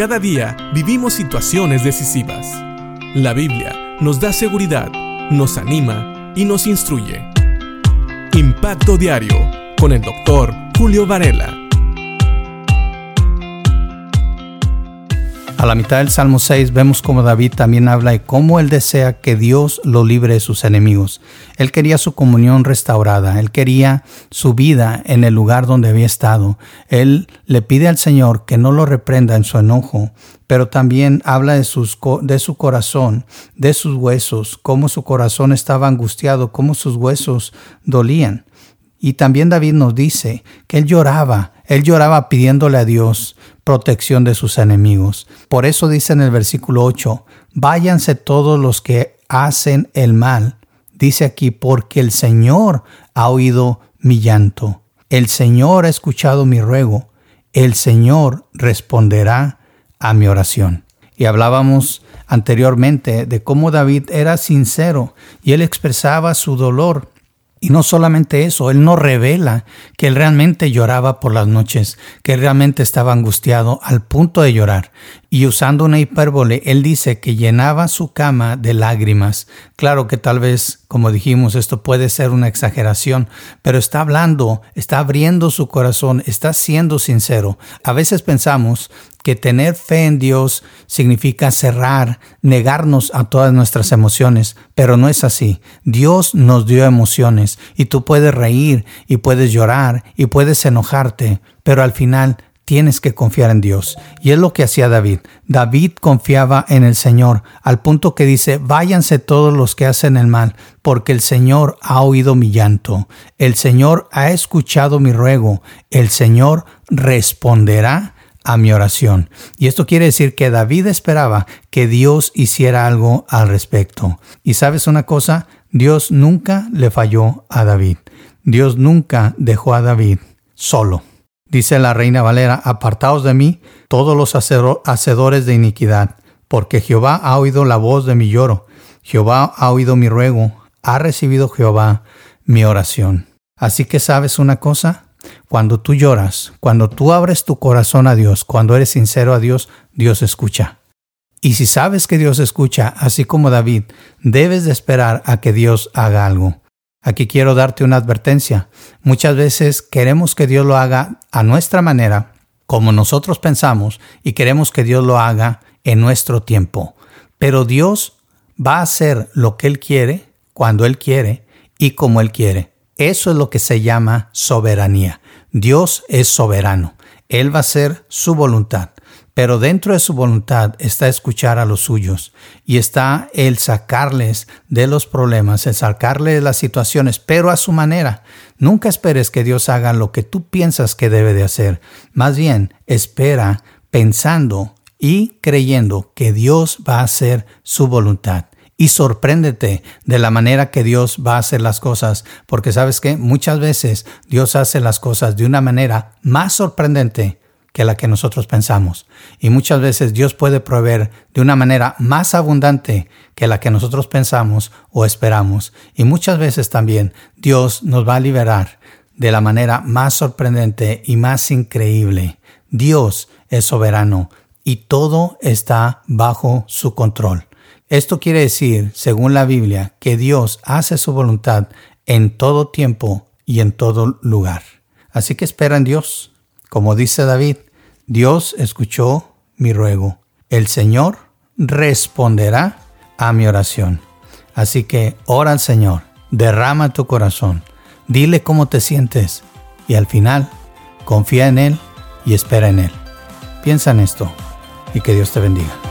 Cada día vivimos situaciones decisivas. La Biblia nos da seguridad, nos anima y nos instruye. Impacto Diario con el doctor Julio Varela. A la mitad del Salmo 6 vemos como David también habla de cómo él desea que Dios lo libre de sus enemigos. Él quería su comunión restaurada, él quería su vida en el lugar donde había estado. Él le pide al Señor que no lo reprenda en su enojo, pero también habla de, de su corazón, de sus huesos, cómo su corazón estaba angustiado, cómo sus huesos dolían. Y también David nos dice que él lloraba, él lloraba pidiéndole a Dios protección de sus enemigos. Por eso dice en el versículo 8, váyanse todos los que hacen el mal. Dice aquí, porque el Señor ha oído mi llanto, el Señor ha escuchado mi ruego, el Señor responderá a mi oración. Y hablábamos anteriormente de cómo David era sincero y él expresaba su dolor y no solamente eso, él no revela que él realmente lloraba por las noches, que él realmente estaba angustiado al punto de llorar. Y usando una hipérbole, él dice que llenaba su cama de lágrimas. Claro que tal vez, como dijimos, esto puede ser una exageración, pero está hablando, está abriendo su corazón, está siendo sincero. A veces pensamos que tener fe en Dios significa cerrar, negarnos a todas nuestras emociones, pero no es así. Dios nos dio emociones y tú puedes reír y puedes llorar y puedes enojarte, pero al final tienes que confiar en Dios. Y es lo que hacía David. David confiaba en el Señor, al punto que dice, váyanse todos los que hacen el mal, porque el Señor ha oído mi llanto, el Señor ha escuchado mi ruego, el Señor responderá a mi oración. Y esto quiere decir que David esperaba que Dios hiciera algo al respecto. Y sabes una cosa, Dios nunca le falló a David. Dios nunca dejó a David solo. Dice la reina Valera, apartaos de mí todos los hacedores de iniquidad, porque Jehová ha oído la voz de mi lloro, Jehová ha oído mi ruego, ha recibido Jehová mi oración. Así que sabes una cosa, cuando tú lloras, cuando tú abres tu corazón a Dios, cuando eres sincero a Dios, Dios escucha. Y si sabes que Dios escucha, así como David, debes de esperar a que Dios haga algo. Aquí quiero darte una advertencia. Muchas veces queremos que Dios lo haga a nuestra manera, como nosotros pensamos, y queremos que Dios lo haga en nuestro tiempo. Pero Dios va a hacer lo que Él quiere, cuando Él quiere y como Él quiere. Eso es lo que se llama soberanía. Dios es soberano. Él va a hacer su voluntad. Pero dentro de su voluntad está escuchar a los suyos y está el sacarles de los problemas, el sacarles de las situaciones, pero a su manera. Nunca esperes que Dios haga lo que tú piensas que debe de hacer. Más bien, espera pensando y creyendo que Dios va a hacer su voluntad y sorpréndete de la manera que Dios va a hacer las cosas, porque sabes que muchas veces Dios hace las cosas de una manera más sorprendente que la que nosotros pensamos. Y muchas veces Dios puede proveer de una manera más abundante que la que nosotros pensamos o esperamos. Y muchas veces también Dios nos va a liberar de la manera más sorprendente y más increíble. Dios es soberano y todo está bajo su control. Esto quiere decir, según la Biblia, que Dios hace su voluntad en todo tiempo y en todo lugar. Así que espera en Dios. Como dice David, Dios escuchó mi ruego. El Señor responderá a mi oración. Así que ora al Señor, derrama tu corazón, dile cómo te sientes y al final confía en Él y espera en Él. Piensa en esto y que Dios te bendiga.